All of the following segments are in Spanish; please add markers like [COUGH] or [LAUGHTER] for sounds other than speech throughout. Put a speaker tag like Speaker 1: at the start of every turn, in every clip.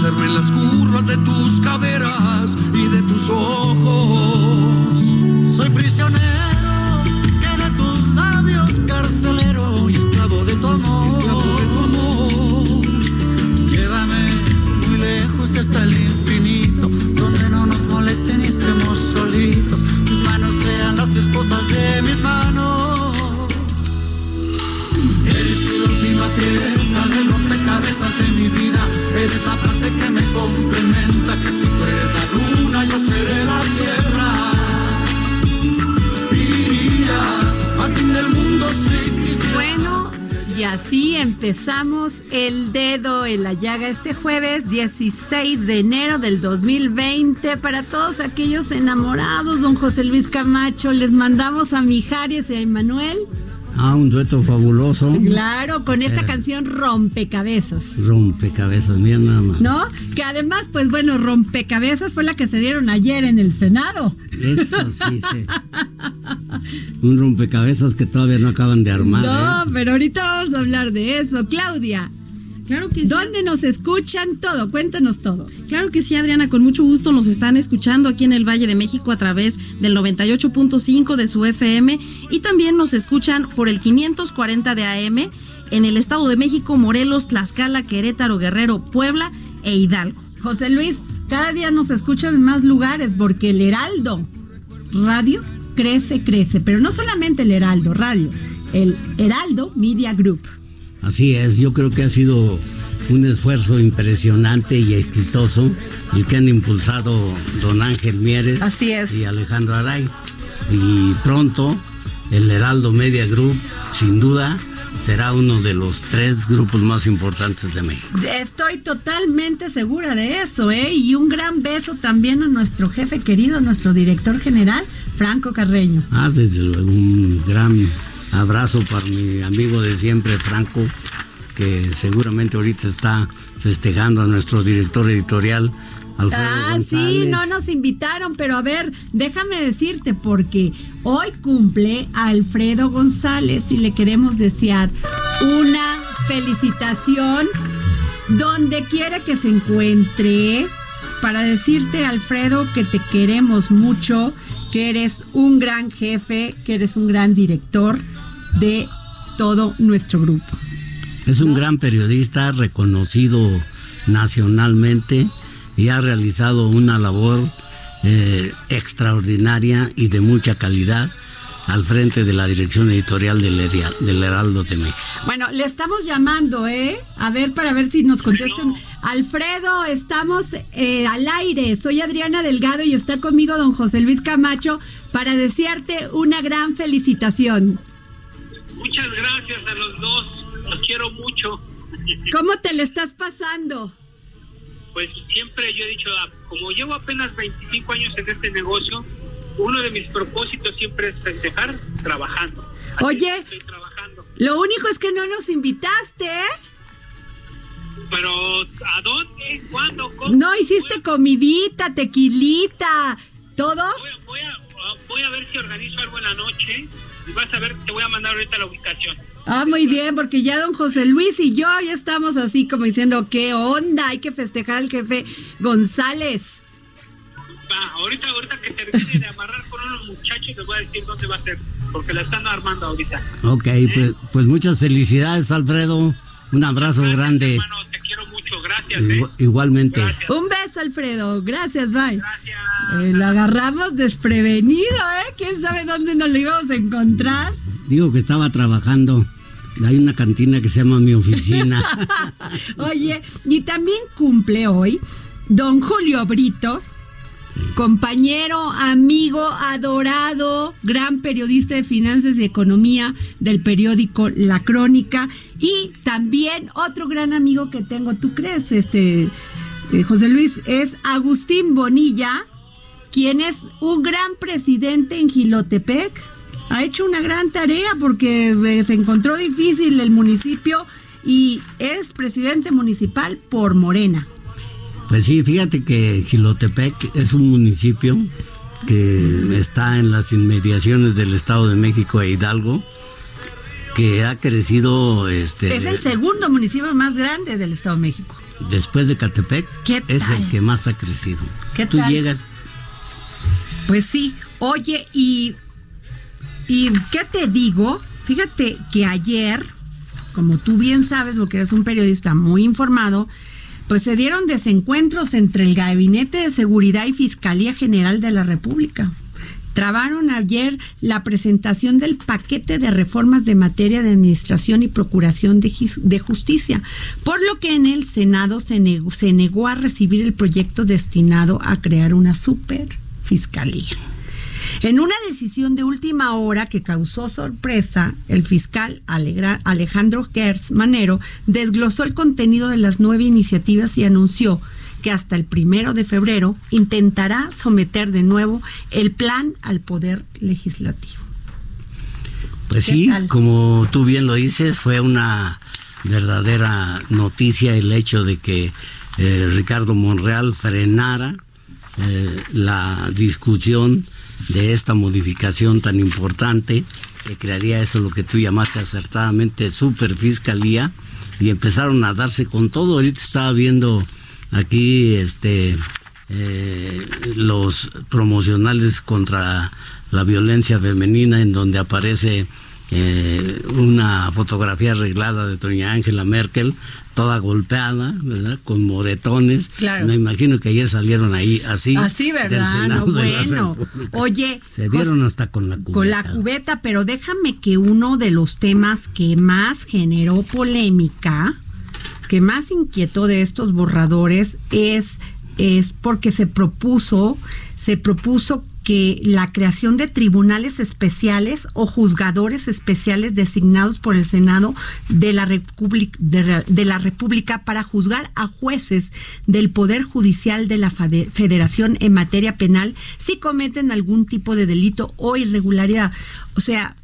Speaker 1: Deslizarme en las curvas de tus caderas y de tus ojos.
Speaker 2: En la llaga este jueves 16 de enero del 2020. Para todos aquellos enamorados, don José Luis Camacho, les mandamos a Mijares y a Emanuel.
Speaker 3: Ah, un dueto fabuloso.
Speaker 2: Claro, con
Speaker 3: Eh.
Speaker 2: esta canción Rompecabezas.
Speaker 3: Rompecabezas, mira nada más.
Speaker 2: ¿No? Que además, pues bueno, Rompecabezas fue la que se dieron ayer en el Senado.
Speaker 3: Eso sí, sí. Un rompecabezas que todavía no acaban de armar.
Speaker 2: No,
Speaker 3: ¿eh?
Speaker 2: pero ahorita vamos a hablar de eso. Claudia,
Speaker 4: Claro que sí.
Speaker 2: ¿dónde nos escuchan todo? Cuéntanos todo.
Speaker 4: Claro que sí, Adriana, con mucho gusto nos están escuchando aquí en el Valle de México a través del 98.5 de su FM y también nos escuchan por el 540 de AM en el Estado de México, Morelos, Tlaxcala, Querétaro, Guerrero, Puebla e Hidalgo.
Speaker 2: José Luis, cada día nos escuchan en más lugares porque el Heraldo Radio crece, crece, pero no solamente el Heraldo Radio, el Heraldo Media Group.
Speaker 3: Así es, yo creo que ha sido un esfuerzo impresionante y exitoso el que han impulsado don Ángel Mieres
Speaker 2: Así es.
Speaker 3: y Alejandro Aray. Y pronto el Heraldo Media Group, sin duda, será uno de los tres grupos más importantes de México.
Speaker 2: Estoy totalmente segura de eso, ¿eh? Y un gran beso también a nuestro jefe querido, nuestro director general, Franco Carreño.
Speaker 3: Ah, desde luego, un gran abrazo para mi amigo de siempre, Franco, que seguramente ahorita está festejando a nuestro director editorial, Alfredo
Speaker 2: Ah, sí, no nos invitaron, pero a ver, déjame decirte, porque hoy cumple Alfredo González y le queremos desear una felicitación donde quiera que se encuentre, para decirte, Alfredo, que te queremos mucho, que eres un gran jefe, que eres un gran director de todo nuestro grupo.
Speaker 3: Es un gran periodista reconocido nacionalmente y ha realizado una labor eh, extraordinaria y de mucha calidad al frente de la dirección editorial del, Heria- del Heraldo de México.
Speaker 2: Bueno, le estamos llamando, ¿eh? A ver, para ver si nos contestan. Alfredo, estamos eh, al aire. Soy Adriana Delgado y está conmigo don José Luis Camacho para desearte una gran felicitación.
Speaker 5: Muchas gracias a los dos, los quiero mucho.
Speaker 2: ¿Cómo te le estás pasando?
Speaker 5: Pues siempre yo he dicho, ah, como llevo apenas 25 años en este negocio, uno de mis propósitos siempre es festejar trabajando. Así
Speaker 2: Oye.
Speaker 5: Estoy trabajando.
Speaker 2: Lo único es que no nos invitaste, ¿eh?
Speaker 5: Pero, ¿a dónde? ¿Cuándo? ¿Cómo?
Speaker 2: No hiciste comidita, tequilita, todo.
Speaker 5: Voy a, voy, a, voy a ver si organizo algo en la noche y vas a ver, te voy a mandar ahorita la ubicación.
Speaker 2: Ah, muy bien, porque ya don José Luis y yo ya estamos así como diciendo, ¿qué onda? Hay que festejar al jefe González.
Speaker 5: Va, ahorita, ahorita que termine de amarrar con unos muchachos, les voy a decir dónde va a ser, porque la están armando ahorita.
Speaker 3: Ok, pues, pues muchas felicidades, Alfredo. Un abrazo
Speaker 5: Gracias,
Speaker 3: grande.
Speaker 5: hermano, te quiero mucho, gracias. ¿eh?
Speaker 3: Igu- Igualmente.
Speaker 5: Gracias.
Speaker 2: Un beso, Alfredo. Gracias, bye.
Speaker 5: Gracias.
Speaker 2: Eh, lo agarramos desprevenido, ¿eh? ¿Quién sabe dónde nos lo íbamos a encontrar?
Speaker 3: Digo que estaba trabajando. Hay una cantina que se llama Mi Oficina. [LAUGHS]
Speaker 2: Oye, y también cumple hoy don Julio Brito, compañero, amigo, adorado, gran periodista de finanzas y economía del periódico La Crónica y también otro gran amigo que tengo, ¿tú crees? Este eh, José Luis es Agustín Bonilla, quien es un gran presidente en Gilotepec. Ha hecho una gran tarea porque eh, se encontró difícil el municipio y es presidente municipal por Morena.
Speaker 3: Pues sí, fíjate que Gilotepec es un municipio que está en las inmediaciones del Estado de México e Hidalgo, que ha crecido este
Speaker 2: Es el segundo municipio más grande del Estado de México.
Speaker 3: después de Catepec,
Speaker 2: ¿Qué
Speaker 3: es
Speaker 2: tal?
Speaker 3: el que más ha crecido.
Speaker 2: ¿Qué
Speaker 3: Tú
Speaker 2: tal?
Speaker 3: llegas,
Speaker 2: Pues sí, oye, y, y ¿qué te digo? Fíjate que ayer, como tú bien sabes, porque eres un periodista muy informado, pues se dieron desencuentros entre el Gabinete de Seguridad y Fiscalía General de la República. Trabaron ayer la presentación del paquete de reformas de materia de administración y procuración de, jus- de justicia, por lo que en el Senado se negó, se negó a recibir el proyecto destinado a crear una super fiscalía. En una decisión de última hora que causó sorpresa, el fiscal Alejandro Gertz Manero desglosó el contenido de las nueve iniciativas y anunció que hasta el primero de febrero intentará someter de nuevo el plan al Poder Legislativo.
Speaker 3: pues
Speaker 2: ¿Qué
Speaker 3: sí,
Speaker 2: tal?
Speaker 3: como tú bien lo dices, fue una verdadera noticia el hecho de que eh, Ricardo Monreal frenara eh, la discusión de esta modificación tan importante que crearía eso lo que tú llamaste acertadamente superfiscalía y empezaron a darse con todo. Ahorita estaba viendo aquí este eh, los promocionales contra la violencia femenina en donde aparece eh, una fotografía arreglada de doña Angela Merkel, toda golpeada, ¿verdad? Con moretones.
Speaker 2: Claro.
Speaker 3: Me imagino que ayer salieron ahí así.
Speaker 2: Así, ¿verdad? No, bueno. Oye,
Speaker 3: Se dieron hasta con la cubeta.
Speaker 2: con la cubeta, pero déjame que uno de los temas que más generó polémica, que más inquietó de estos borradores es es porque se propuso se propuso que la creación de tribunales especiales o juzgadores especiales designados por el Senado de la, República, de, la- de la República para juzgar a jueces del Poder Judicial de la Federación en materia penal si cometen algún tipo de delito o irregularidad. O sea,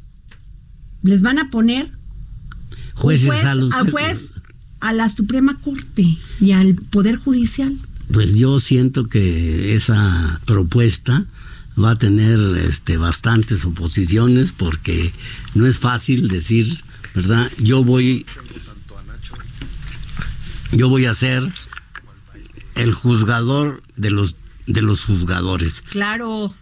Speaker 2: les van a poner
Speaker 3: Jueces
Speaker 2: juez,
Speaker 3: a los-
Speaker 2: juez a la Suprema Corte y al Poder Judicial.
Speaker 3: Pues yo siento que esa propuesta va a tener este bastantes oposiciones porque no es fácil decir, ¿verdad? Yo voy yo voy a ser el juzgador de los de los juzgadores.
Speaker 2: Claro.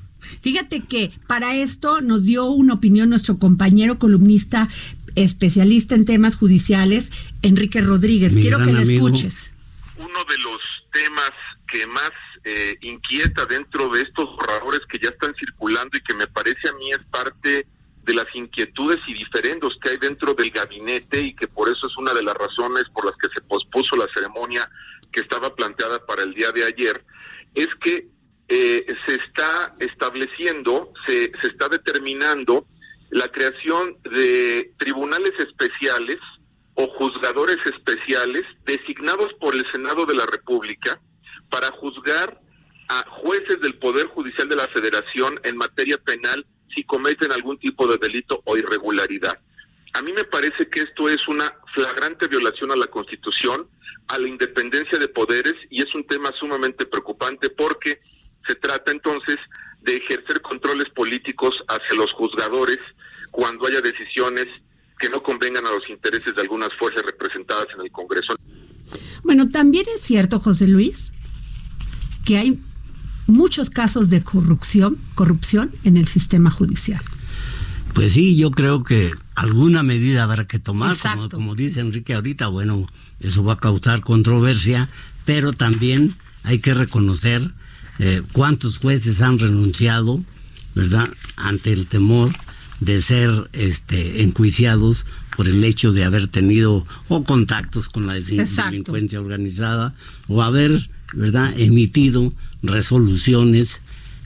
Speaker 2: Fíjate que para esto nos dio una opinión nuestro compañero columnista especialista en temas judiciales, Enrique Rodríguez.
Speaker 3: Mi
Speaker 2: Quiero que le escuches.
Speaker 6: uno de los temas que más eh, inquieta dentro de estos borradores que ya están circulando y que me parece a mí es parte de las inquietudes y diferendos que hay dentro del gabinete y que por eso es una de las razones por las que se pospuso la ceremonia que estaba planteada para el día de ayer, es que eh, se está estableciendo, se, se está determinando la creación de tribunales especiales o juzgadores especiales designados por el Senado de la República para juzgar a jueces del Poder Judicial de la Federación en materia penal si cometen algún tipo de delito o irregularidad. A mí me parece que esto es una flagrante violación a la Constitución, a la independencia de poderes y es un tema sumamente preocupante porque se trata entonces de ejercer controles políticos hacia los juzgadores cuando haya decisiones que no convengan a los intereses de algunas fuerzas representadas en el Congreso.
Speaker 2: Bueno, también es cierto, José Luis, que hay muchos casos de corrupción, corrupción en el sistema judicial.
Speaker 3: Pues sí, yo creo que alguna medida habrá que tomar, como, dice Enrique ahorita, bueno, eso va a causar controversia, pero también hay que reconocer eh, cuántos jueces han renunciado, ¿verdad?, ante el temor de ser este, enjuiciados por el hecho de haber tenido o contactos con la delincuencia organizada o haber, ¿verdad?, emitido resoluciones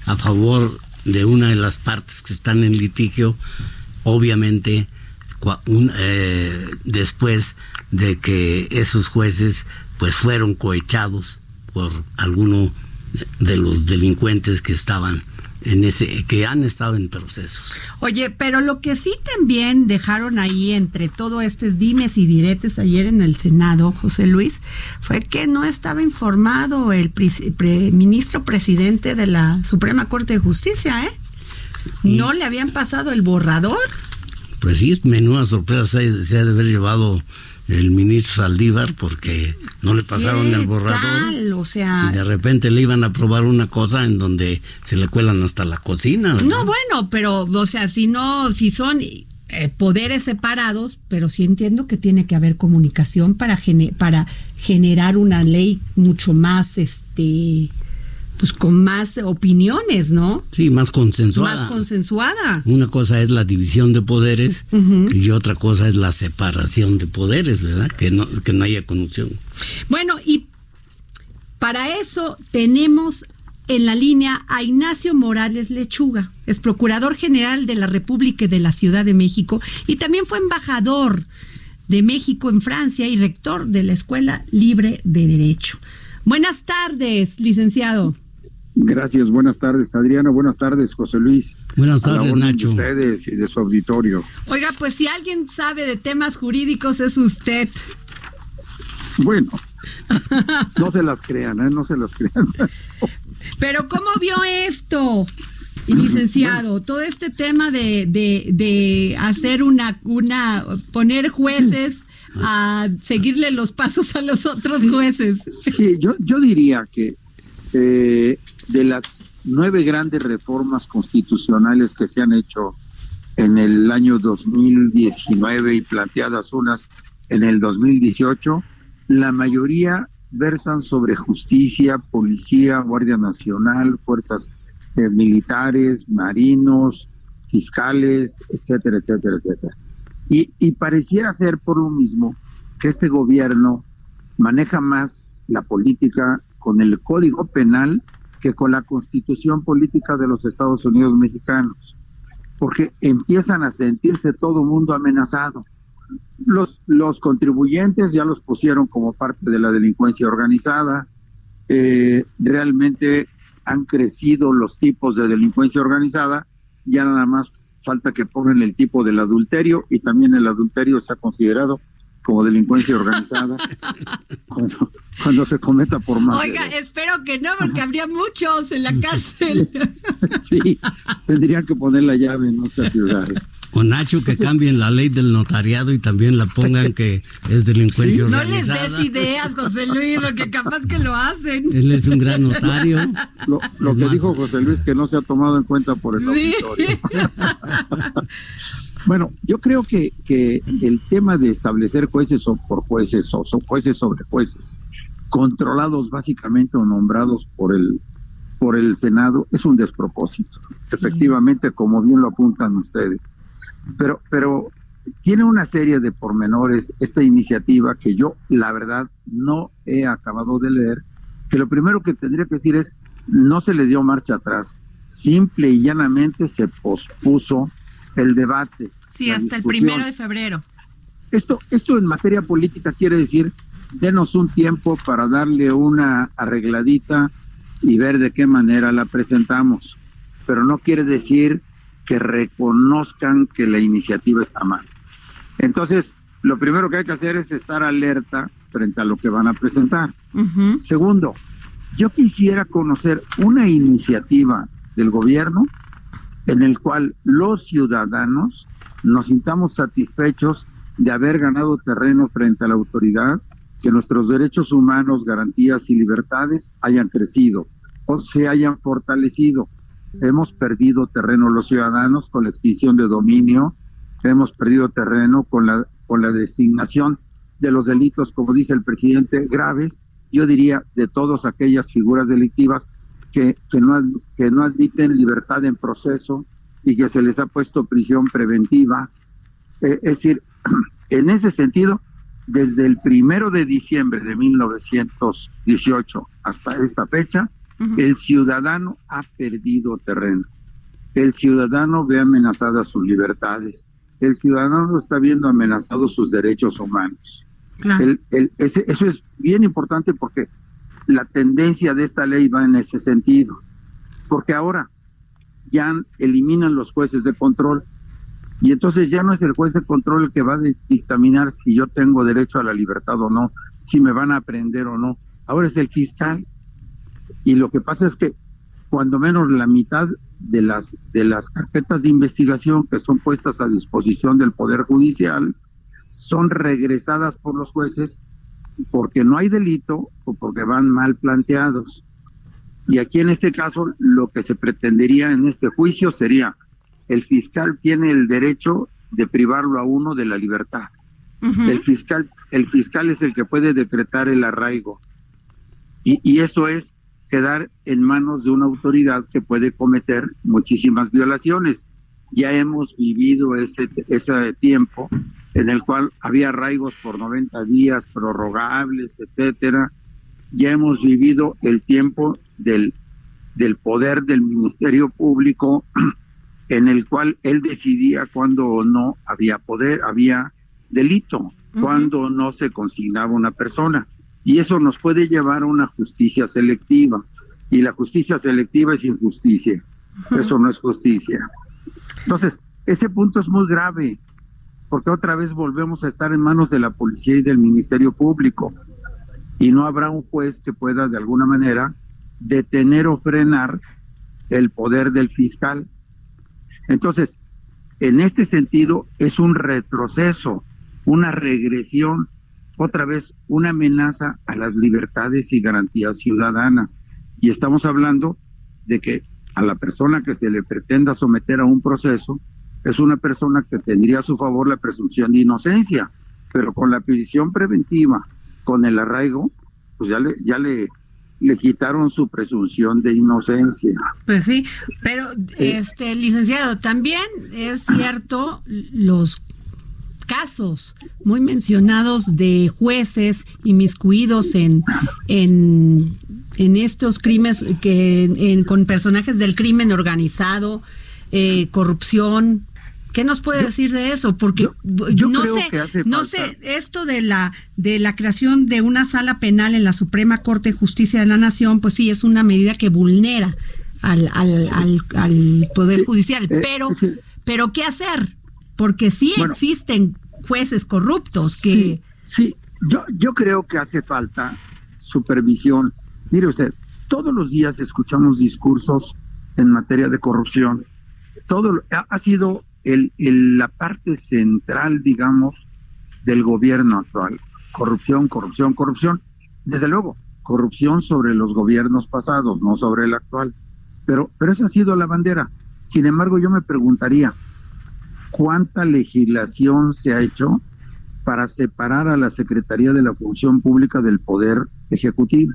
Speaker 3: a favor de una de las partes que están en litigio, obviamente eh, después de que esos jueces pues fueron cohechados por alguno de los delincuentes que estaban en ese que han estado en procesos.
Speaker 2: Oye, pero lo que sí también dejaron ahí entre todo estos dimes y diretes ayer en el Senado, José Luis, fue que no estaba informado el ministro presidente de la Suprema Corte de Justicia, ¿eh? No le habían pasado el borrador.
Speaker 3: Pues sí, menuda sorpresa se ha de haber llevado el ministro Saldívar porque no le pasaron el borrador.
Speaker 2: O sea,
Speaker 3: y de repente le iban a aprobar una cosa en donde se le cuelan hasta la cocina.
Speaker 2: No, bueno, pero o sea, si no, si son eh, poderes separados, pero sí entiendo que tiene que haber comunicación para para generar una ley mucho más este pues con más opiniones, ¿no?
Speaker 3: Sí, más consensuada.
Speaker 2: Más consensuada.
Speaker 3: Una cosa es la división de poderes y otra cosa es la separación de poderes, ¿verdad? Que no, que no haya conexión.
Speaker 2: Bueno, y para eso tenemos en la línea a Ignacio Morales Lechuga, es procurador general de la República de la Ciudad de México y también fue embajador de México en Francia y rector de la Escuela Libre de Derecho. Buenas tardes, licenciado.
Speaker 7: Gracias, buenas tardes, Adriana. Buenas tardes, José Luis.
Speaker 3: Buenas tardes, Nacho.
Speaker 7: De ustedes y de su auditorio.
Speaker 2: Oiga, pues si alguien sabe de temas jurídicos es usted.
Speaker 7: Bueno, no se las crean, ¿eh? No se las crean.
Speaker 2: Pero ¿cómo vio esto? Y licenciado, todo este tema de, de, de hacer una, una, poner jueces a seguirle los pasos a los otros jueces.
Speaker 7: Sí, yo, yo diría que eh, de las nueve grandes reformas constitucionales que se han hecho en el año 2019 y planteadas unas en el 2018, la mayoría versan sobre justicia, policía, Guardia Nacional, fuerzas eh, militares, marinos, fiscales, etcétera, etcétera, etcétera. Y, y pareciera ser por lo mismo que este gobierno maneja más la política con el Código Penal que con la constitución política de los Estados Unidos mexicanos, porque empiezan a sentirse todo mundo amenazado. Los, los contribuyentes ya los pusieron como parte de la delincuencia organizada, eh, realmente han crecido los tipos de delincuencia organizada, ya nada más falta que pongan el tipo del adulterio y también el adulterio se ha considerado como delincuencia organizada [LAUGHS] cuando, se cometa por más.
Speaker 2: Oiga, espero que no, porque habría muchos en la cárcel. [LAUGHS]
Speaker 7: sí, tendrían que poner la llave en muchas ciudades.
Speaker 3: O Nacho, que cambien la ley del notariado y también la pongan que es delincuencia organizada.
Speaker 2: No les des ideas, José Luis, porque capaz que lo hacen.
Speaker 3: Él es un gran notario.
Speaker 7: Lo, que dijo José Luis, que no se ha tomado en cuenta por el auditorio. [LAUGHS] Bueno, yo creo que, que el tema de establecer jueces o por jueces o jueces sobre jueces, controlados básicamente o nombrados por el por el Senado es un despropósito. Efectivamente, como bien lo apuntan ustedes. Pero pero tiene una serie de pormenores esta iniciativa que yo la verdad no he acabado de leer, que lo primero que tendría que decir es no se le dio marcha atrás, simple y llanamente se pospuso el debate.
Speaker 2: Sí, hasta el primero de febrero.
Speaker 7: Esto, esto en materia política quiere decir, denos un tiempo para darle una arregladita y ver de qué manera la presentamos. Pero no quiere decir que reconozcan que la iniciativa está mal. Entonces, lo primero que hay que hacer es estar alerta frente a lo que van a presentar. Segundo, yo quisiera conocer una iniciativa del gobierno en el cual los ciudadanos nos sintamos satisfechos de haber ganado terreno frente a la autoridad, que nuestros derechos humanos, garantías y libertades hayan crecido o se hayan fortalecido. Hemos perdido terreno los ciudadanos con la extinción de dominio, hemos perdido terreno con la, con la designación de los delitos, como dice el presidente, graves, yo diría de todas aquellas figuras delictivas que, que, no, que no admiten libertad en proceso y que se les ha puesto prisión preventiva. Eh, es decir, [CLEARS THROAT] en ese sentido, desde el primero de diciembre de 1918 hasta esta fecha, el ciudadano ha perdido terreno. El ciudadano ve amenazadas sus libertades. El ciudadano está viendo amenazados sus derechos humanos. eso es bien importante porque la tendencia de esta ley va en ese sentido. Porque ahora ya eliminan los jueces de control y entonces ya no es el juez de control el que va a dictaminar si yo tengo derecho a la libertad o no, si me van a aprender o no. Ahora es el fiscal. Y lo que pasa es que cuando menos la mitad de las de las carpetas de investigación que son puestas a disposición del poder judicial son regresadas por los jueces porque no hay delito o porque van mal planteados. Y aquí en este caso lo que se pretendería en este juicio sería el fiscal tiene el derecho de privarlo a uno de la libertad. El fiscal, el fiscal es el que puede decretar el arraigo. Y, y eso es quedar en manos de una autoridad que puede cometer muchísimas violaciones. Ya hemos vivido ese, ese tiempo en el cual había arraigos por 90 días, prorrogables, etcétera. Ya hemos vivido el tiempo del, del poder del Ministerio Público [CLEARS THROAT] en el cual él decidía cuándo o no había poder, había delito, cuándo no se consignaba una persona. Y eso nos puede llevar a una justicia selectiva. Y la justicia selectiva es injusticia. Eso no es justicia. Entonces, ese punto es muy grave, porque otra vez volvemos a estar en manos de la policía y del Ministerio Público. Y no habrá un juez que pueda de alguna manera detener o frenar el poder del fiscal entonces, en este sentido, es un retroceso, una regresión, otra vez una amenaza a las libertades y garantías ciudadanas. Y estamos hablando de que a la persona que se le pretenda someter a un proceso es una persona que tendría a su favor la presunción de inocencia, pero con la prisión preventiva, con el arraigo, pues ya le, ya le le quitaron su presunción de inocencia.
Speaker 2: Pues sí, pero este licenciado, también es cierto los casos muy mencionados de jueces inmiscuidos en en, en estos crímenes que con personajes del crimen organizado, eh, corrupción, ¿Qué nos puede decir de eso? Porque yo, no sé, no sé esto de la de la creación de una sala penal en la Suprema Corte de Justicia de la Nación, pues sí es una medida que vulnera al, al, al, poder judicial, eh, pero pero qué hacer? Porque sí existen jueces corruptos que
Speaker 7: sí, yo yo creo que hace falta supervisión. Mire usted, todos los días escuchamos discursos en materia de corrupción. Todo ha sido el, la parte central, digamos, del gobierno actual. Corrupción, corrupción, corrupción. Desde luego, corrupción sobre los gobiernos pasados, no sobre el actual. Pero, pero esa ha sido la bandera. Sin embargo, yo me preguntaría, ¿cuánta legislación se ha hecho para separar a la Secretaría de la Función Pública del Poder Ejecutivo?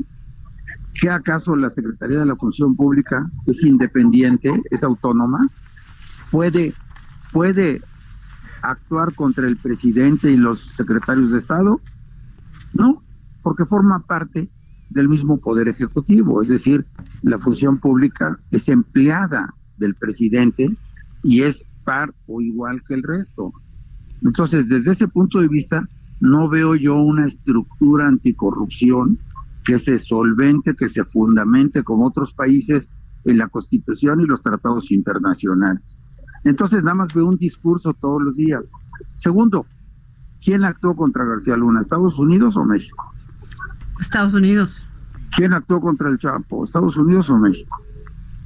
Speaker 7: ¿Qué acaso la Secretaría de la Función Pública es independiente, es autónoma? ¿Puede puede actuar contra el presidente y los secretarios de Estado? No, porque forma parte del mismo poder ejecutivo, es decir, la función pública es empleada del presidente y es par o igual que el resto. Entonces, desde ese punto de vista, no veo yo una estructura anticorrupción que se solvente, que se fundamente como otros países en la Constitución y los tratados internacionales. Entonces nada más veo un discurso todos los días. Segundo, ¿quién actuó contra García Luna? ¿Estados Unidos o México?
Speaker 2: Estados Unidos.
Speaker 7: ¿Quién actuó contra el Chapo? ¿Estados Unidos o México?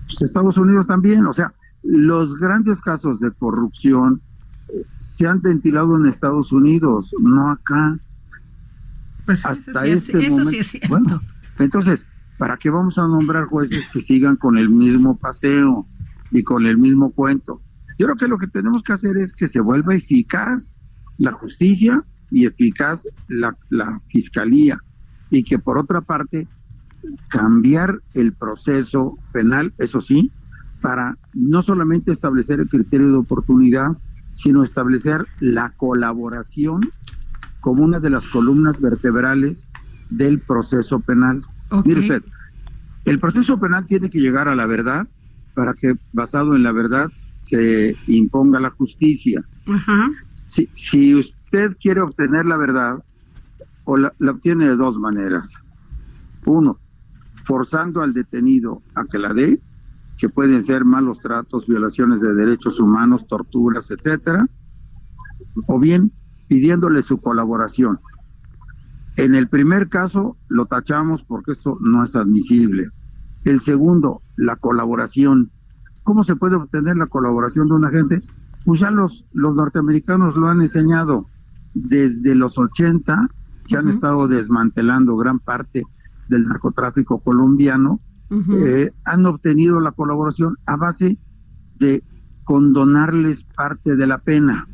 Speaker 7: Pues Estados Unidos también. O sea, los grandes casos de corrupción eh, se han ventilado en Estados Unidos, no acá.
Speaker 2: Pues Hasta este eso sí es cierto. Bueno,
Speaker 7: entonces, ¿para qué vamos a nombrar jueces que sigan con el mismo paseo y con el mismo cuento? Yo creo que lo que tenemos que hacer es que se vuelva eficaz la justicia y eficaz la, la fiscalía y que por otra parte cambiar el proceso penal, eso sí, para no solamente establecer el criterio de oportunidad, sino establecer la colaboración como una de las columnas vertebrales del proceso penal. Mire usted, el proceso penal tiene que llegar a la verdad para que, basado en la verdad, se imponga la justicia. Si, si, usted quiere obtener la verdad, o la obtiene de dos maneras. Uno, forzando al detenido a que la dé, que pueden ser malos tratos, violaciones de derechos humanos, torturas, etcétera, o bien pidiéndole su colaboración. En el primer caso lo tachamos porque esto no es admisible. El segundo, la colaboración. ¿Cómo se puede obtener la colaboración de un agente? Pues ya los, los norteamericanos lo han enseñado desde los 80, que han estado desmantelando gran parte del narcotráfico colombiano, eh, han obtenido la colaboración a base de condonarles parte de la pena,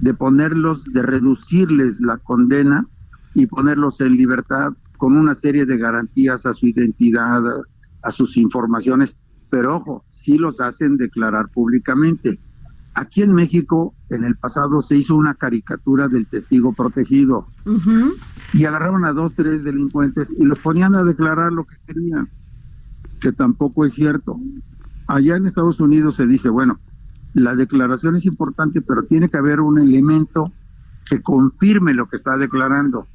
Speaker 7: de ponerlos, de reducirles la condena y ponerlos en libertad con una serie de garantías a su identidad, a, sus informaciones, pero ojo, sí los hacen declarar públicamente. Aquí en México, en el pasado, se hizo una caricatura del testigo protegido y agarraron a dos, tres delincuentes y los ponían a declarar lo que querían, que tampoco es cierto. Allá en Estados Unidos se dice, bueno, la declaración es importante, pero tiene que haber un elemento que confirme lo que está declarando.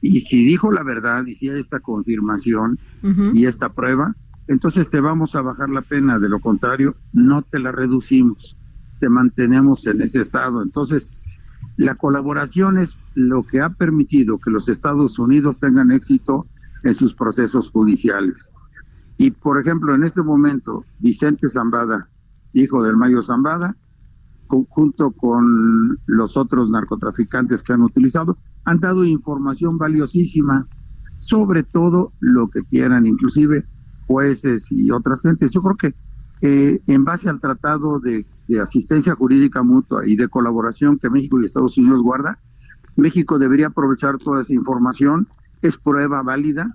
Speaker 7: Y si dijo la verdad y si hay esta confirmación y esta prueba, entonces te vamos a bajar la pena, de lo contrario, no te la reducimos, te mantenemos en ese estado. Entonces, la colaboración es lo que ha permitido que los Estados Unidos tengan éxito en sus procesos judiciales. Y, por ejemplo, en este momento, Vicente Zambada, hijo del Mayo Zambada, junto con los otros narcotraficantes que han utilizado, han dado información valiosísima sobre todo lo que quieran, inclusive jueces y otras gentes. Yo creo que eh, en base al tratado de de asistencia jurídica mutua y de colaboración que México y Estados Unidos guarda, México debería aprovechar toda esa información, es prueba válida,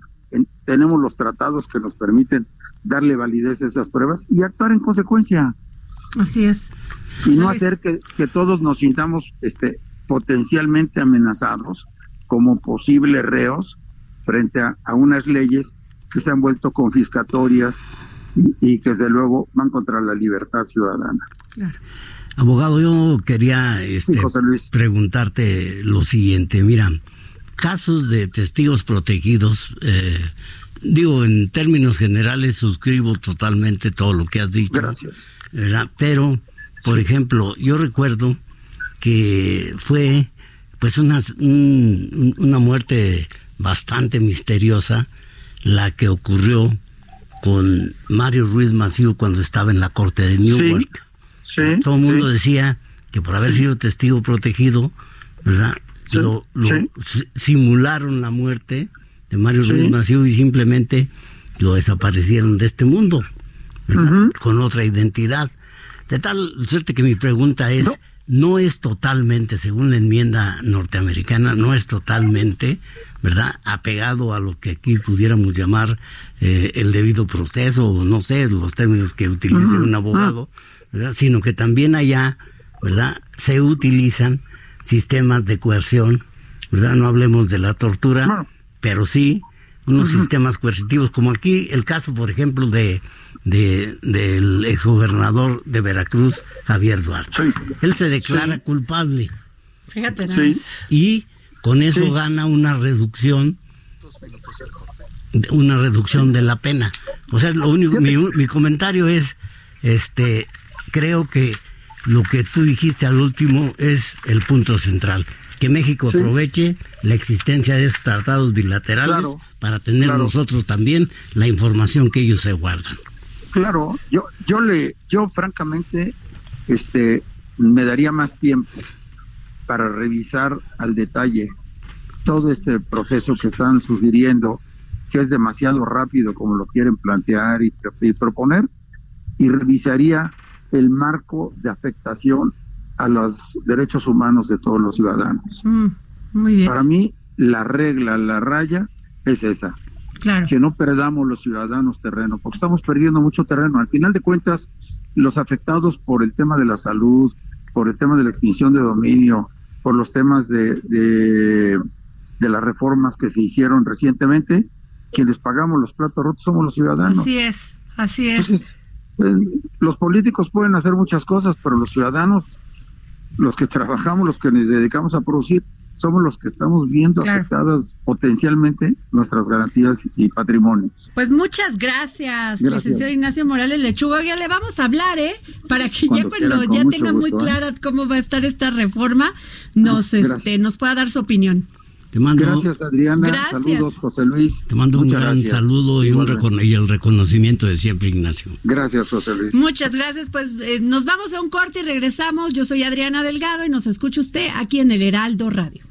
Speaker 7: tenemos los tratados que nos permiten darle validez a esas pruebas y actuar en consecuencia.
Speaker 2: Así es.
Speaker 7: Y no hacer que, que, todos nos sintamos este, potencialmente amenazados como posibles reos frente a, a unas leyes que se han vuelto confiscatorias y, que desde luego van contra la libertad ciudadana.
Speaker 3: Abogado, yo quería este, preguntarte lo siguiente. Mira, casos de testigos protegidos, eh, digo, en términos generales suscribo totalmente todo lo que has dicho.
Speaker 7: Gracias.
Speaker 3: Pero, por ejemplo, yo recuerdo que fue pues una, una muerte bastante misteriosa la que ocurrió con Mario Ruiz Maciú cuando estaba en la corte de Newark. Todo el mundo decía que por haber sido testigo protegido, ¿verdad? Lo, simularon la muerte de Mario Ruiz Maciú y simplemente lo desaparecieron de este mundo, con otra identidad. De tal suerte que mi pregunta es, no es totalmente, según la enmienda norteamericana, no es totalmente, ¿verdad?, apegado a lo que aquí pudiéramos llamar eh, el debido proceso, o no sé, los términos que utilice un abogado, ¿verdad? sino que también allá, ¿verdad?, se utilizan sistemas de coerción, ¿verdad? No hablemos de la tortura, pero sí unos sistemas coercitivos, como aquí el caso, por ejemplo, de de, del exgobernador de Veracruz, Javier Duarte. Él se declara culpable.
Speaker 2: Fíjate,
Speaker 3: Y con eso gana una reducción una reducción de la pena. O sea, lo único, mi, mi, comentario es, este, creo que lo que tú dijiste al último es el punto central. Que México aproveche la existencia de esos tratados bilaterales para tener nosotros también la información que ellos se guardan.
Speaker 7: Claro, yo, yo le, yo francamente, este, me daría más tiempo para revisar al detalle todo este proceso que están sugiriendo, que es demasiado rápido como lo quieren plantear y, proponer, y revisaría el marco de afectación a los derechos humanos de todos los ciudadanos. Mm, muy bien. Para mí, la regla, la raya es esa. Claro. Que no perdamos los ciudadanos terreno, porque estamos perdiendo mucho terreno. Al final de cuentas, los afectados por el tema de la salud, por el tema de la extinción de dominio, por los temas de, de, las reformas que se hicieron recientemente, quienes pagamos los platos rotos somos los ciudadanos.
Speaker 2: Así es, así es.
Speaker 7: Eh, los políticos pueden hacer muchas cosas, pero los ciudadanos, los que trabajamos, los que nos dedicamos a producir, somos los que estamos viendo afectadas potencialmente nuestras garantías y patrimonios.
Speaker 2: Pues muchas gracias, licenciado Ignacio Morales Lechuga. Ya le vamos a hablar, ¿eh? Para que ya cuando ya tenga muy ¿eh? clara cómo va a estar esta reforma, nos, este, nos pueda dar su opinión.
Speaker 3: Te mando,
Speaker 7: gracias, Adriana. Saludos, José Luis.
Speaker 3: Te mando un gran saludo y, un y el reconocimiento de siempre, Ignacio.
Speaker 7: Gracias, José Luis.
Speaker 2: Muchas gracias. Pues eh, nos vamos a un corte y regresamos. Yo soy Adriana Delgado y nos escucha usted aquí en el Heraldo Radio.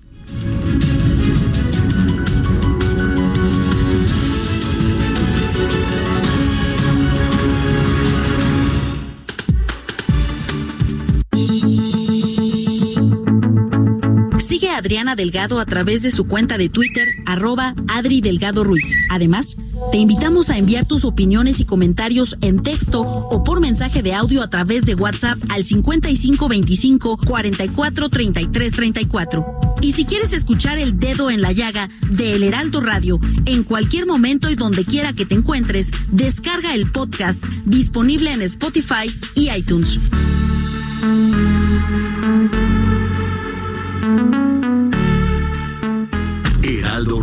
Speaker 8: Adriana Delgado a través de su cuenta de Twitter, arroba Adri Delgado Ruiz. Además, te invitamos a enviar tus opiniones y comentarios en texto o por mensaje de audio a través de WhatsApp al 5525 44 33 34. Y si quieres escuchar el dedo en la llaga de El Heraldo Radio en cualquier momento y donde quiera que te encuentres, descarga el podcast disponible en Spotify y iTunes.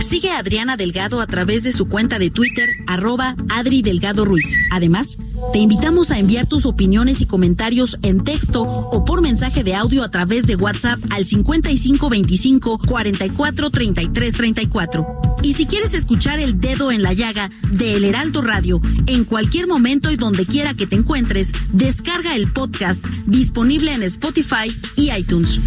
Speaker 8: Sigue a Adriana Delgado a través de su cuenta de Twitter, arroba Adri Delgado Ruiz. Además, te invitamos a enviar tus opiniones y comentarios en texto o por mensaje de audio a través de WhatsApp al 5525 44 33 34. Y si quieres escuchar el dedo en la llaga de El Heraldo Radio en cualquier momento y donde quiera que te encuentres, descarga el podcast disponible en Spotify y iTunes.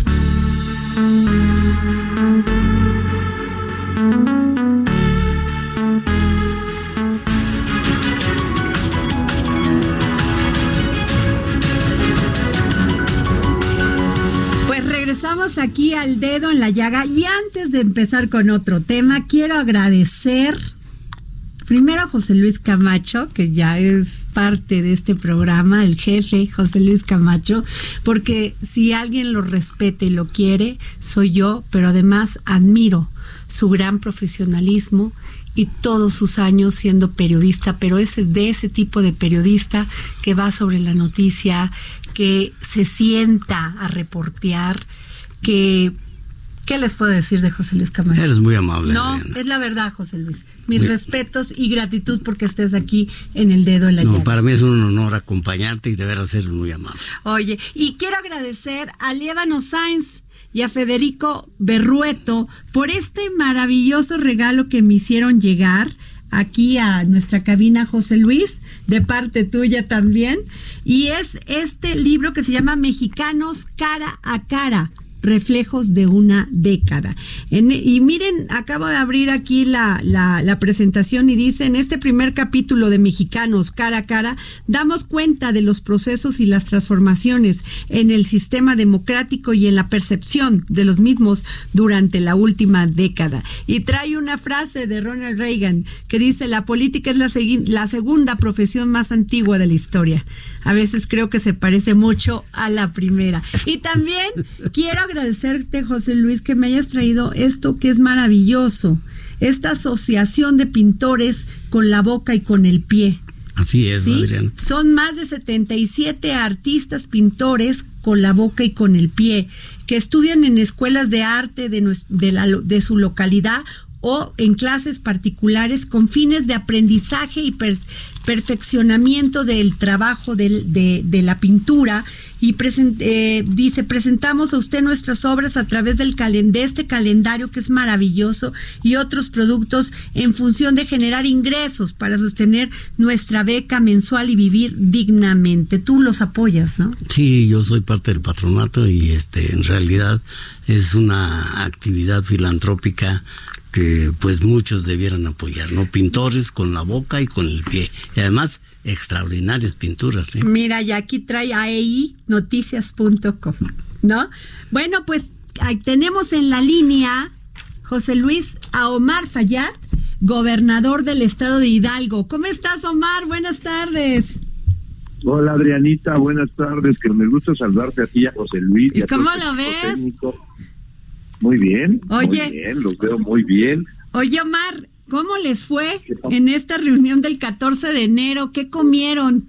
Speaker 2: Estamos aquí al dedo en la llaga y antes de empezar con otro tema, quiero agradecer primero a José Luis Camacho, que ya es parte de este programa, el jefe José Luis Camacho, porque si alguien lo respete y lo quiere, soy yo, pero además admiro su gran profesionalismo y todos sus años siendo periodista, pero es de ese tipo de periodista que va sobre la noticia, que se sienta a reportear, que ¿Qué les puedo decir de José Luis Camacho?
Speaker 3: Eres muy amable.
Speaker 2: No, es la verdad, José Luis. Mis respetos y gratitud porque estés aquí en el dedo en la no,
Speaker 3: Para mí es un honor acompañarte y de veras ser muy amable.
Speaker 2: Oye, y quiero agradecer a Lievano Sainz y a Federico Berrueto por este maravilloso regalo que me hicieron llegar aquí a nuestra cabina José Luis, de parte tuya también, y es este libro que se llama Mexicanos cara a cara reflejos de una década. y miren, acabo de abrir aquí la, la, presentación y dice, en este primer capítulo de Mexicanos cara a cara, damos cuenta de los procesos y las transformaciones en el sistema democrático y en la percepción de los mismos durante la última década. Y trae una frase de Ronald Reagan que dice, la política es la, la segunda profesión más antigua de la historia. A veces creo que se parece mucho a la primera. Y también [LAUGHS] quiero agradecerte, José Luis, que me hayas traído esto que es maravilloso. esta asociación de pintores con la boca y con el pie.
Speaker 3: Así es, Adrián.
Speaker 2: Son más de 77 artistas pintores con la boca y con el pie que estudian en escuelas de arte de, de, la, de su localidad o en clases particulares con fines de aprendizaje y perfeccionamiento del trabajo de, la pintura y eh, dice presentamos a usted nuestras obras a través del de este calendario que es maravilloso y otros productos en función de generar ingresos para sostener nuestra beca mensual y vivir dignamente tú los apoyas no
Speaker 3: sí yo soy parte del patronato y este en realidad es una actividad filantrópica que pues muchos debieran apoyar, ¿no? Pintores con la boca y con el pie. Y además, extraordinarias pinturas. ¿eh?
Speaker 2: Mira, y aquí trae AEI noticias.com, ¿no? Bueno, pues tenemos en la línea José Luis a Omar Fayad, gobernador del estado de Hidalgo. ¿Cómo estás, Omar? Buenas tardes.
Speaker 9: Hola, Adrianita, buenas tardes. Que me gusta saludarte a ti, a José Luis.
Speaker 2: ¿Y, cómo lo ves?
Speaker 9: Muy bien. Oye. Muy bien, los veo muy bien.
Speaker 2: Oye, Omar, ¿cómo les fue en esta reunión del 14 de enero? ¿Qué comieron?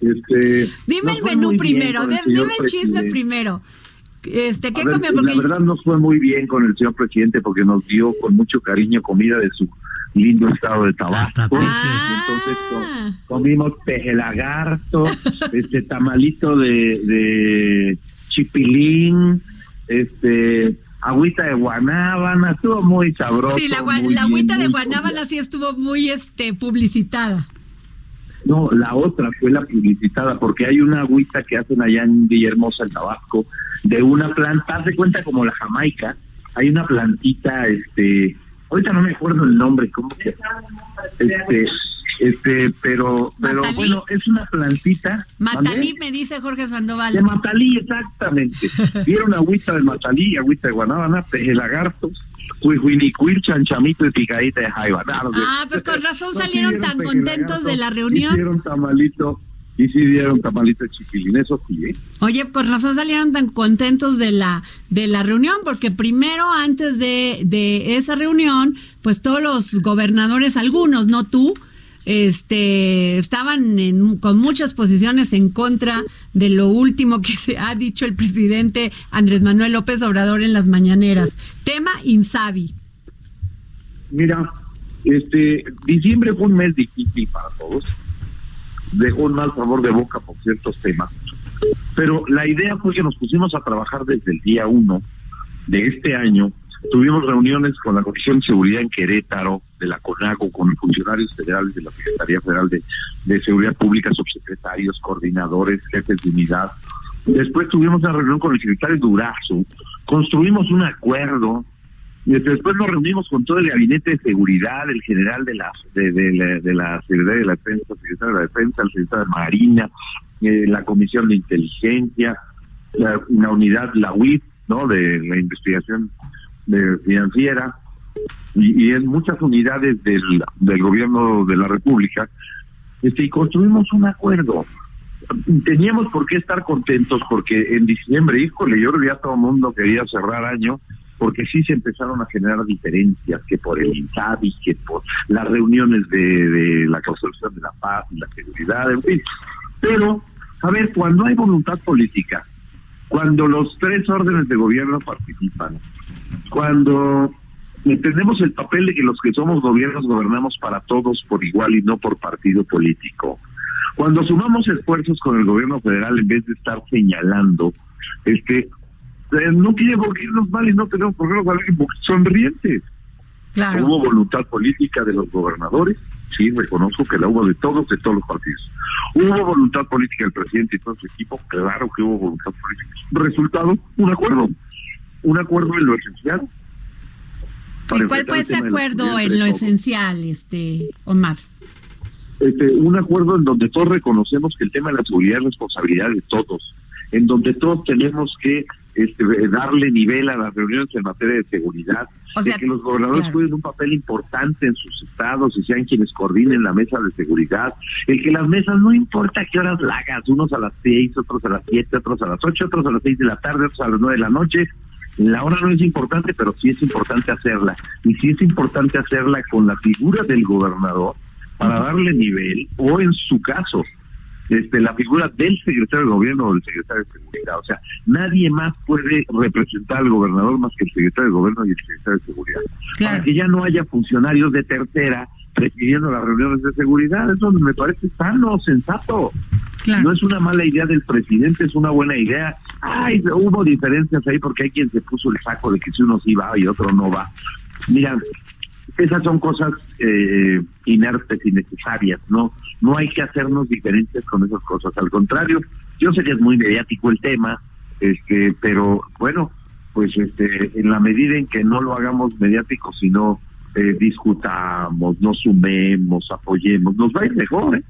Speaker 9: Este,
Speaker 2: dime el menú primero, el dime el chisme primero. Este, ¿qué comió?
Speaker 9: La verdad nos fue muy bien con el señor presidente porque nos dio con mucho cariño comida de su lindo estado de Tabasco. Ah. Entonces comimos peje lagarto, [LAUGHS] este tamalito de, de chipilín, este agüita de guanábana, estuvo muy sabroso.
Speaker 2: Sí, la, agüita de guanábana sí estuvo muy este publicitada.
Speaker 9: No, la otra fue la publicitada, porque hay una agüita que hacen allá en Villahermosa, en Tabasco, de una planta, haz de cuenta como la Jamaica, hay una plantita, este, ahorita no me acuerdo el nombre, ¿cómo se Este, este, pero, pero bueno, es una plantita.
Speaker 2: Matalí, me dice Jorge Sandoval.
Speaker 9: De Matalí, exactamente. [LAUGHS] Vieron agüita de Matalí, agüita de guanábana, lagartos, cuicuinicuil, chanchamito y picadita de jaiba.
Speaker 2: Ah, pues con razón salieron tan contentos de la reunión.
Speaker 9: Hicieron tamalito y sí dieron tamalito de chiquilín, eso sí, ¿eh?
Speaker 2: Oye, con razón salieron tan contentos de la de la reunión, porque primero, antes de, de esa reunión, pues todos los gobernadores, algunos, no tú, este, estaban con muchas posiciones en contra de lo último que se ha dicho el presidente Andrés Manuel López Obrador en las mañaneras. Tema Insabi.
Speaker 9: Mira, este, diciembre fue un mes difícil para todos. Dejó un mal sabor de boca por ciertos temas. Pero la idea fue que nos pusimos a trabajar desde el día uno de este año Tuvimos reuniones con la Comisión de Seguridad en Querétaro, de la CONAGO, con funcionarios federales de la Secretaría Federal de, Seguridad Pública, subsecretarios, coordinadores, jefes de unidad. Después tuvimos una reunión con el secretario Durazo, construimos un acuerdo después nos reunimos con todo el gabinete de seguridad, el general de la de, de, la, Seguridad de la Defensa, el secretario de la Defensa, el secretario de Marina, eh, la Comisión de Inteligencia, la, unidad, la UIF, ¿no? De la investigación de financiera y, en muchas unidades del, del gobierno de la República, este, y construimos un acuerdo. Teníamos por qué estar contentos porque en diciembre, híjole, yo creo que todo el mundo quería cerrar año porque sí se empezaron a generar diferencias, que por el INSABI, que por las reuniones de, de la construcción de la paz y la seguridad, en fin. Pero, a ver, cuando hay voluntad política, cuando los tres órdenes de gobierno participan, cuando entendemos el papel de que los que somos gobiernos gobernamos para todos por igual y no por partido político. Cuando sumamos esfuerzos con el gobierno federal en vez de estar señalando, este, eh, no tiene por qué irnos mal y no tenemos por qué irnos Hubo voluntad política de los gobernadores, sí, reconozco que la hubo de todos, de todos los partidos. Hubo voluntad política del presidente y todo su equipo, claro que hubo voluntad política. Resultado, un acuerdo un acuerdo en lo esencial.
Speaker 2: ¿Y cuál fue ese acuerdo en lo esencial, este Omar?
Speaker 9: Este, un acuerdo en donde todos reconocemos que el tema de la seguridad es responsabilidad de todos, en donde todos tenemos que este, darle nivel a las reuniones en materia de seguridad, de que los gobernadores jueguen un papel importante en sus estados y sean quienes coordinen la mesa de seguridad, el que las mesas no importa qué horas la hagas, unos a las seis, otros a las siete, otros a las ocho, otros a las seis de la tarde, otros a las nueve de la noche, La hora no es importante, pero sí es importante hacerla. Y sí es importante hacerla con la figura del gobernador para darle nivel, o en su caso, este, la figura del secretario de gobierno o del secretario de seguridad. O sea, nadie más puede representar al gobernador más que el secretario de gobierno y el secretario de seguridad. Para que ya no haya funcionarios de tercera presidiendo las reuniones de seguridad. Eso me parece sano, sensato. No es una mala idea del presidente, es una buena idea. Ay, hubo diferencias ahí porque hay quien se puso el saco de que si uno sí va y otro no va. Mira, esas son cosas eh, inertes y necesarias, ¿no? No hay que hacernos diferencias con esas cosas. Al contrario, yo sé que es muy mediático el tema, este, pero bueno, pues este, en la medida en que no lo hagamos mediático, sino eh, discutamos, nos sumemos, apoyemos, nos va a ir mejor, ¿eh?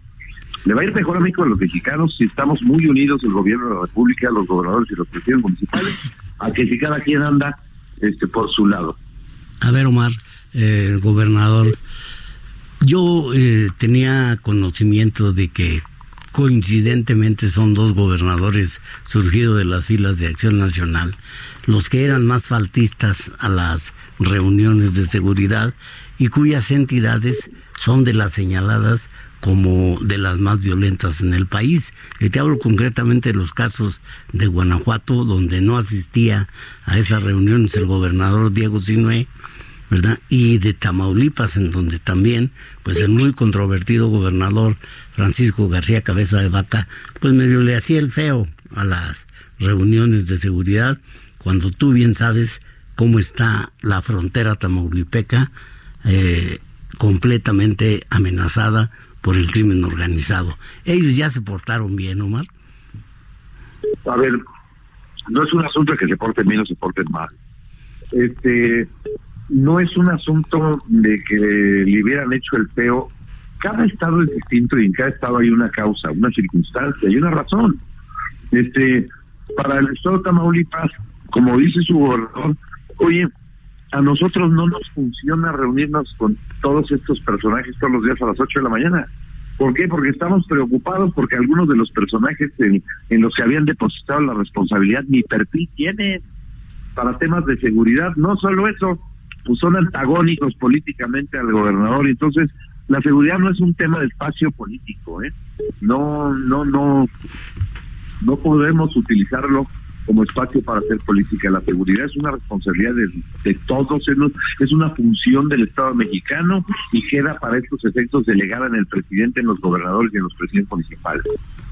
Speaker 9: Le va a ir mejor a México a los mexicanos si estamos muy unidos, el gobierno de la República, los gobernadores y los presidentes municipales, a que si cada quien anda este por su lado.
Speaker 3: A ver, Omar, eh, gobernador, yo eh, tenía conocimiento de que coincidentemente son dos gobernadores surgidos de las filas de Acción Nacional, los que eran más faltistas a las reuniones de seguridad y cuyas entidades son de las señaladas como de las más violentas en el país. Y te hablo concretamente de los casos de Guanajuato, donde no asistía a esas reuniones el gobernador Diego Sinue, ¿verdad? Y de Tamaulipas, en donde también, pues el muy controvertido gobernador Francisco García Cabeza de Vaca, pues medio le hacía el feo a las reuniones de seguridad, cuando tú bien sabes cómo está la frontera tamaulipeca eh, completamente amenazada por el crimen organizado. Ellos ya se portaron bien, Omar.
Speaker 9: A ver, no es un asunto que se porten bien o se porten mal. Este, no es un asunto de que le hubieran hecho el feo. Cada estado es distinto y en cada estado hay una causa, una circunstancia y una razón. Este, para el estado de Tamaulipas, como dice su gobernador, oye, a nosotros no nos funciona reunirnos con todos estos personajes todos los días a las 8 de la mañana. ¿Por qué? Porque estamos preocupados porque algunos de los personajes en, en los que habían depositado la responsabilidad ni perfil tienen para temas de seguridad. No solo eso, pues son antagónicos políticamente al gobernador. Entonces, la seguridad no es un tema de espacio político, ¿eh? No, no, no, no podemos utilizarlo como espacio para hacer política. La seguridad es una responsabilidad de, todos, es una función del Estado mexicano y queda para estos efectos delegada en el presidente, en los gobernadores y en los presidentes municipales.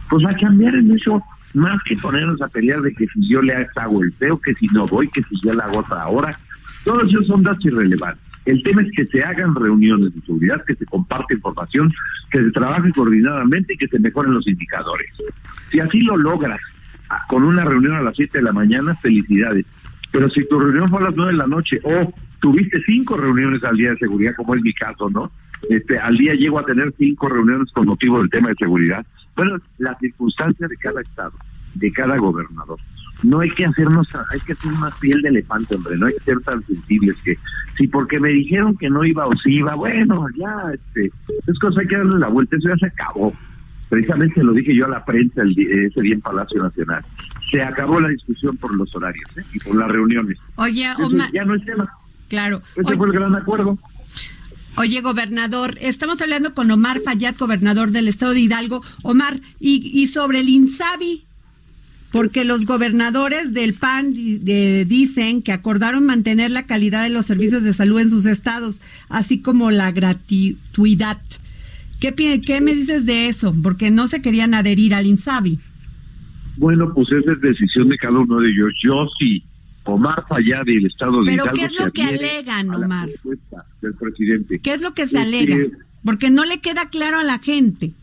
Speaker 9: Pues va a cambiar en eso, más que ponernos a pelear de que si yo le hago el feo, que si no voy, que si yo la hago otra hora. Todos esos son datos irrelevantes. El tema es que se hagan reuniones de seguridad, que se comparte información, que se trabaje coordinadamente y que se mejoren los indicadores. Si así lo logras con una reunión a las 7 de la mañana, felicidades. Pero si tu reunión fue a las 9 de la noche o tuviste cinco reuniones al día de seguridad, como es mi caso, ¿no? Este, al día llego a tener cinco reuniones con motivo del tema de seguridad. Bueno, la circunstancia de cada estado, de cada gobernador. No hay que hacernos, hay que hacer más piel de elefante, hombre, no hay que ser tan sensibles que si porque me dijeron que no iba o si iba, bueno, ya, este, es cosa hay que darle la vuelta, eso ya se acabó. Precisamente lo dije yo a la prensa el, ese día en Palacio Nacional. Se acabó la discusión por los horarios ¿eh? y por las reuniones.
Speaker 2: Oye, Omar.
Speaker 9: ya no es tema.
Speaker 2: Claro.
Speaker 9: Ese fue el gran acuerdo.
Speaker 2: Oye, gobernador, estamos hablando con Omar Fayad, gobernador del estado de Hidalgo. Omar, y, y sobre el INSABI, porque los gobernadores del PAN dicen que acordaron mantener la calidad de los servicios de salud en sus estados, así como la gratuidad. ¿Qué, ¿Qué me dices de eso? Porque no se querían adherir al INSABI.
Speaker 9: Bueno, pues esa es decisión de cada uno de ellos. Yo sí, Omar Fayad y el Estado de
Speaker 2: ¿Pero qué es lo que alegan, Omar?
Speaker 9: del presidente.
Speaker 2: ¿Qué es lo que se alega? Porque no le queda claro a la gente.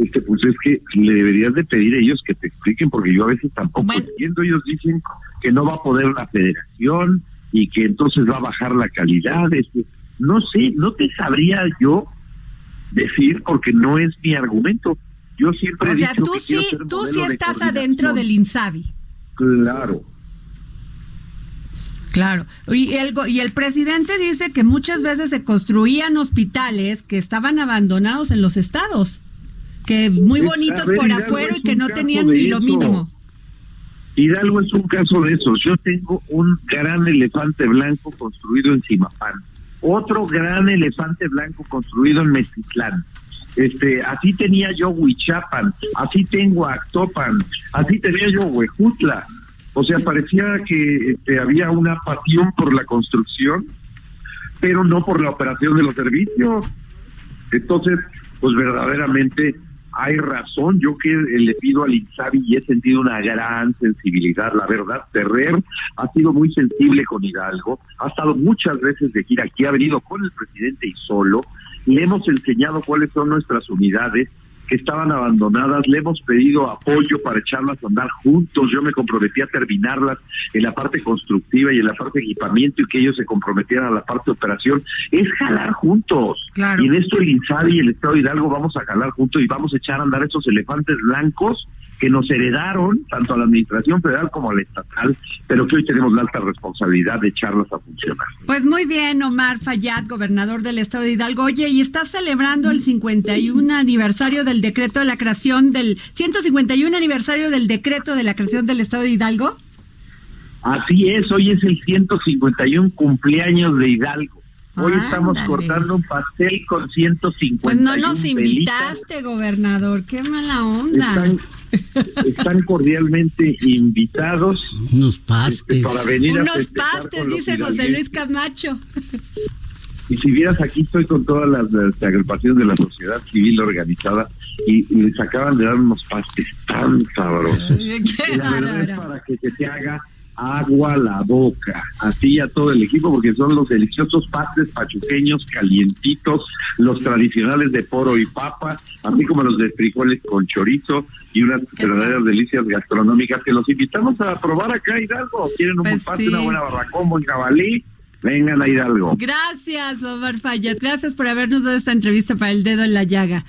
Speaker 9: Este, pues es que le deberías de pedir a ellos que te expliquen, porque yo a veces tampoco entiendo. Ellos dicen que no va a poder una federación y que entonces va a bajar la calidad. Este, no sé, no te sabría yo decir porque no es mi argumento. Yo siempre
Speaker 2: o sea, tú sí, tú sí estás adentro del INSABI.
Speaker 9: Claro.
Speaker 2: Claro, y el, y el presidente dice que muchas veces se construían hospitales que estaban abandonados en los estados, que muy bonitos por afuera y que no tenían ni lo mínimo.
Speaker 9: Hidalgo es un caso de esos. Yo tengo un gran elefante blanco construido en Simapán, otro gran elefante blanco construido en Mexitlán. Este, así tenía yo Huichapan, así tengo Actopan, así tenía yo Huejutla. O sea, parecía que este, había una pasión por la construcción, pero no por la operación de los servicios. Entonces, pues verdaderamente hay razón. Yo que le pido al Insabi y he sentido una gran sensibilidad. La verdad, Ferrer ha sido muy sensible con Hidalgo. Ha estado muchas veces de gira aquí, ha venido con el presidente y solo. Le hemos enseñado cuáles son nuestras unidades que estaban abandonadas, le hemos pedido apoyo para echarlas a andar juntos, yo me comprometí a terminarlas en la parte constructiva y en la parte de equipamiento y que ellos se comprometieran a la parte de operación, es jalar juntos. Y en esto el INSABI y el Estado de Hidalgo vamos a jalar juntos y vamos a echar a andar esos elefantes blancos que nos heredaron tanto a la administración federal como a la estatal, pero que hoy tenemos la alta responsabilidad de echarlas a funcionar.
Speaker 2: Pues muy bien, Omar Fayad, gobernador del estado de Hidalgo. Oye, y está celebrando el 51 aniversario del decreto de la creación del 151 aniversario del decreto de la creación del estado de Hidalgo.
Speaker 9: Así es, hoy es el 151 cumpleaños de Hidalgo. Hoy estamos cortando un pastel con 150.
Speaker 2: Pues no nos invitaste, gobernador. Qué mala onda.
Speaker 9: Están, cordialmente invitados.
Speaker 3: Unos pastes.
Speaker 9: para venir
Speaker 2: Unos pastes, dice José Luis Camacho.
Speaker 9: Y si vieras, aquí estoy con todas las, agrupaciones de la sociedad civil organizada y, les acaban de dar unos pastes tan sabrosos.
Speaker 2: Qué
Speaker 9: para que se te haga agua a la boca, así a todo el equipo, porque son los deliciosos pastes pachuqueños calientitos, los tradicionales de poro y papa, así como los de frijoles con chorizo y unas verdaderas delicias gastronómicas que los invitamos a probar acá Hidalgo. ¿Quieren un
Speaker 2: Pues
Speaker 9: pase,
Speaker 2: sí.
Speaker 9: una buena barracón, buen jabalí? Vengan a Hidalgo.
Speaker 2: Gracias, Omar Fayad. Gracias por habernos dado esta entrevista para el dedo en la llaga.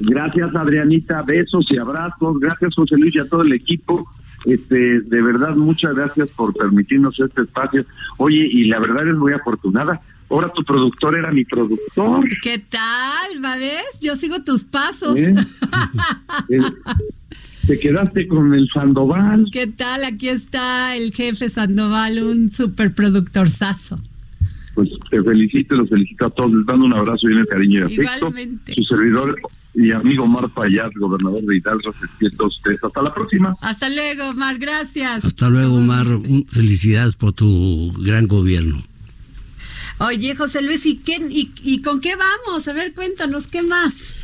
Speaker 9: Gracias, Adrianita. Besos y abrazos. Gracias, José Luis, y a todo el equipo. Este, de verdad, muchas gracias por permitirnos este espacio. Oye, y la verdad es muy afortunada. Ahora tu productor era mi productor.
Speaker 2: ¿Qué tal, ves? Yo sigo tus pasos.
Speaker 9: ¿eh? [LAUGHS] Eh, Te quedaste con el Sandoval.
Speaker 2: ¿Qué tal? Aquí está el jefe Sandoval, un superproductor sazo.
Speaker 9: Pues te felicito y los felicito a todos. Les mando un abrazo y un cariño y afecto.
Speaker 2: Igualmente.
Speaker 9: Su servidor y amigo Mar Payat, gobernador de Hidalgo, se a ustedes. Hasta la próxima.
Speaker 2: Hasta luego, Omar. Gracias.
Speaker 3: Hasta luego, Omar. Un- Felicidades por tu gran gobierno.
Speaker 2: Oye, José Luis, ¿y, qué, y, y con qué vamos? A ver, cuéntanos, ¿qué más?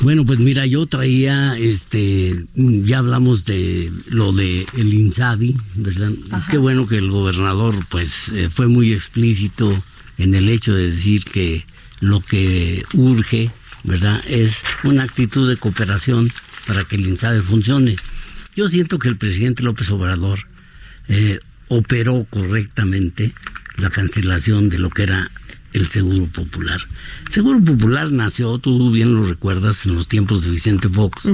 Speaker 3: Bueno, pues mira, yo traía, este, ya hablamos de lo de el Insabi, ¿verdad? Qué bueno que el gobernador, pues, eh, fue muy explícito en el hecho de decir que lo que urge, ¿verdad? Es una actitud de cooperación para que el Insabi funcione. Yo siento que el presidente López Obrador eh, operó correctamente la cancelación de lo que era el Seguro Popular. El Seguro Popular nació, tú bien lo recuerdas, en los tiempos de Vicente Fox,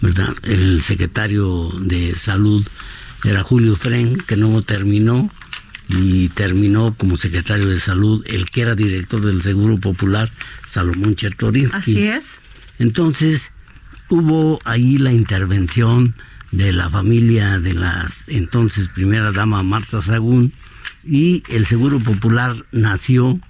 Speaker 3: ¿verdad? El secretario de Salud era Julio Fren, que no terminó, y terminó como secretario de Salud el que era director del Seguro Popular, Salomón Chertorinsky.
Speaker 2: Así es.
Speaker 3: Entonces, hubo ahí la intervención de la familia de la entonces primera dama Marta Sagún y el Seguro Popular nació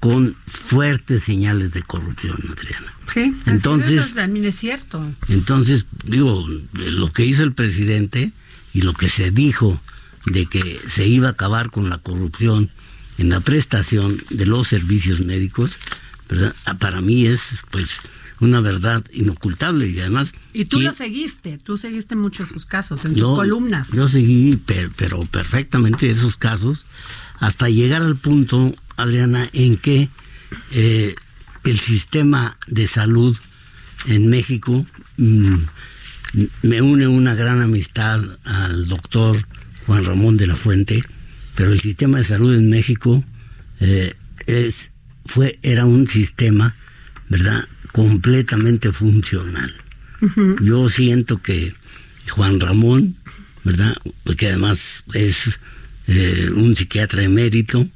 Speaker 3: con fuertes señales de corrupción, Adriana.
Speaker 2: Sí,
Speaker 3: Entonces-
Speaker 2: eso también es cierto.
Speaker 3: Entonces, digo, lo que hizo el presidente y lo que se dijo de que se iba a acabar con la corrupción en la prestación de los servicios médicos, ¿verdad? Ah, Para mí es, pues, una verdad inocultable y además...
Speaker 2: Y tú
Speaker 3: ¿quién-
Speaker 2: lo seguiste, tú seguiste muchos sus casos en tus columnas.
Speaker 3: Yo seguí, per- pero perfectamente esos casos, hasta llegar al punto, Adriana, en que eh, el sistema de salud en México mm, me une una gran amistad al doctor Juan Ramón de la Fuente, pero el sistema de salud en México eh, es, fue, era un sistema, ¿verdad?, completamente funcional. Yo siento que Juan Ramón, ¿verdad? Porque además es eh, un psiquiatra emérito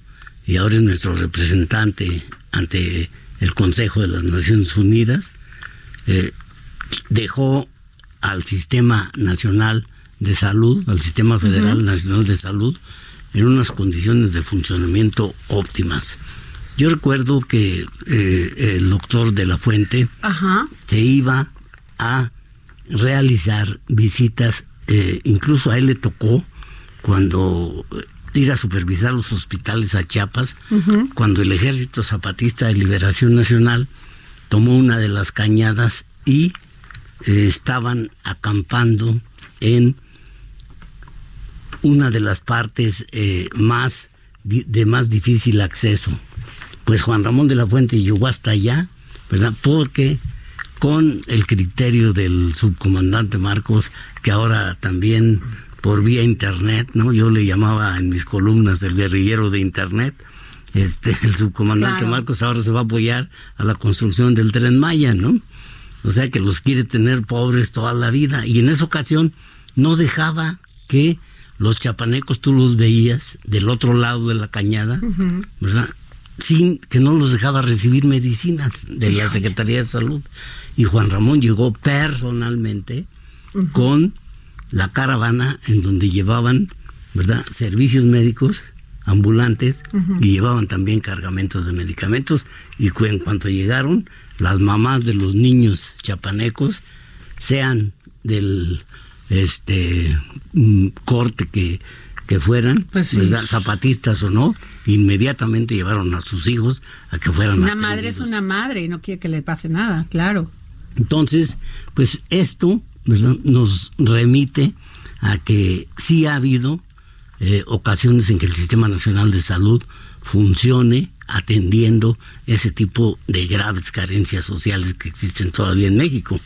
Speaker 3: y ahora es nuestro representante ante el Consejo de las Naciones Unidas, eh, dejó al sistema nacional de salud, al Sistema Federal Nacional de Salud, en unas condiciones de funcionamiento óptimas. Yo recuerdo que eh, el doctor de la Fuente se iba a realizar visitas, eh, incluso a él le tocó cuando ir a supervisar los hospitales a Chiapas, cuando el Ejército Zapatista de Liberación Nacional tomó una de las cañadas y eh, estaban acampando en una de las partes eh, más de más difícil acceso. Pues Juan Ramón de la Fuente llegó hasta allá, ¿verdad? Porque con el criterio del subcomandante Marcos, que ahora también por vía internet, ¿no? Yo le llamaba en mis columnas el guerrillero de internet. Este, [LAUGHS] el subcomandante Marcos ahora se va a apoyar a la construcción del tren Maya, ¿no? O sea que los quiere tener pobres toda la vida. Y en esa ocasión no dejaba que los chapanecos tú los veías del otro lado de la cañada, ¿verdad? Sin que no los dejaba recibir medicinas de la Secretaría de Salud. Y Juan Ramón llegó personalmente con la caravana en donde llevaban, ¿verdad?, servicios médicos ambulantes y llevaban también cargamentos de medicamentos. Y en cuanto llegaron las mamás de los niños chapanecos sean del este mm, corte que, que fueran, pues zapatistas o no, inmediatamente llevaron a sus hijos a que fueran
Speaker 2: Una madre es una madre y no quiere que le pase nada, claro.
Speaker 3: Entonces, pues esto nos remite a que sí ha habido eh, ocasiones en que el Sistema Nacional de Salud funcione atendiendo ese tipo de graves carencias sociales que existen todavía en México.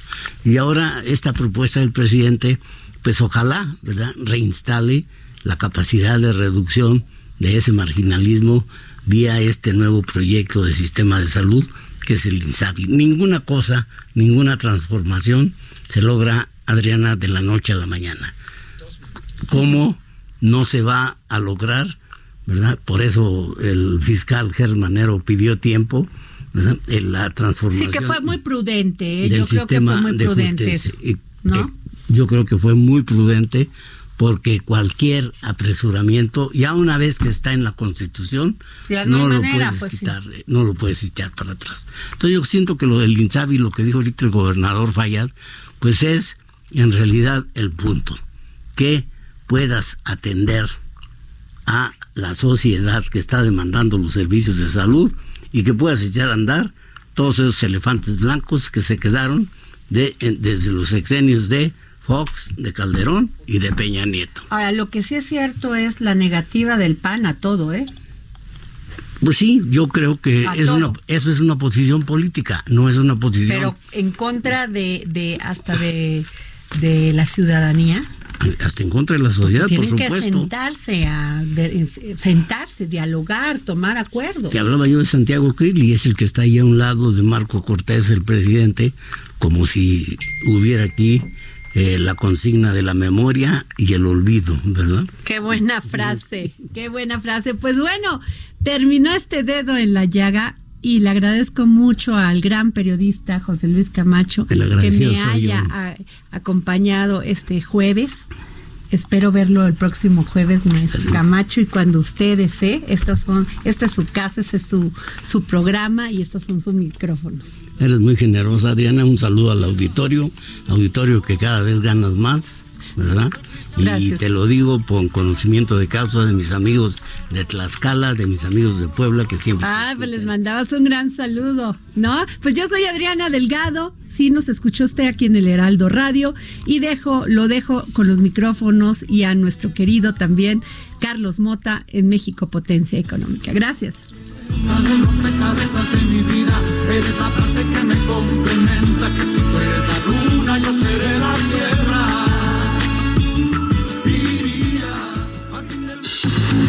Speaker 3: Y ahora esta propuesta del presidente, pues ojalá, ¿verdad?, reinstale la capacidad de reducción de ese marginalismo vía este nuevo proyecto de sistema de salud que es el INSABI. Ninguna cosa, ninguna transformación se logra, Adriana, de la noche a la mañana. ¿Cómo no se va a lograr? ¿verdad? Por eso el fiscal Germanero pidió tiempo, ¿verdad? En la transformación.
Speaker 2: Sí, que fue muy prudente, ¿eh? yo creo que fue muy prudente. ¿no? Eh,
Speaker 3: yo creo que fue muy prudente porque cualquier apresuramiento, ya una vez que está en la Constitución, no, lo puedes pues quitar, no lo puedes echar para atrás. Entonces yo siento que lo del INSABI, lo que dijo ahorita el gobernador Fayad, pues es en realidad el punto, que puedas atender a la sociedad que está demandando los servicios de salud y que puedas echar a andar todos esos elefantes blancos que se quedaron de, desde los sexenios de Fox, de Calderón y de Peña Nieto.
Speaker 2: Ahora, lo que sí es cierto es la negativa del PAN a todo, ¿eh?
Speaker 3: Pues sí, yo creo que es una, eso es una posición política, no es una posición.
Speaker 2: Pero en contra de, de hasta de, de la ciudadanía
Speaker 3: hasta en contra de la sociedad, por supuesto.
Speaker 2: que sentarse, a sentarse, dialogar, tomar acuerdos.
Speaker 3: Que hablaba yo de Santiago Krill y es el que está ahí a un lado de Marco Cortés, el presidente, como si hubiera aquí eh, la consigna de la memoria y el olvido, ¿verdad?
Speaker 2: Qué buena frase, qué buena frase. Pues bueno, terminó este dedo en la llaga y le agradezco mucho al gran periodista José Luis Camacho que me haya acompañado este jueves. Espero verlo el próximo jueves, maestro Camacho, y cuando usted desee, estas son, esta es su casa, este es su, su programa y estos son sus micrófonos.
Speaker 3: Eres muy generosa, Adriana. Un saludo al auditorio, auditorio que cada vez ganas más, ¿verdad? Y te lo digo por conocimiento de causa de mis amigos de Tlaxcala, de mis amigos de Puebla, que siempre.
Speaker 2: Ah, pues les mandabas un gran saludo, ¿no? Pues yo soy Adriana Delgado, sí nos escuchó usted aquí en el Heraldo Radio, y dejo, lo dejo con los micrófonos y a nuestro querido también Carlos Mota en México Potencia Económica. Gracias. de mi vida, eres la parte que me complementa, que si tú eres la luna,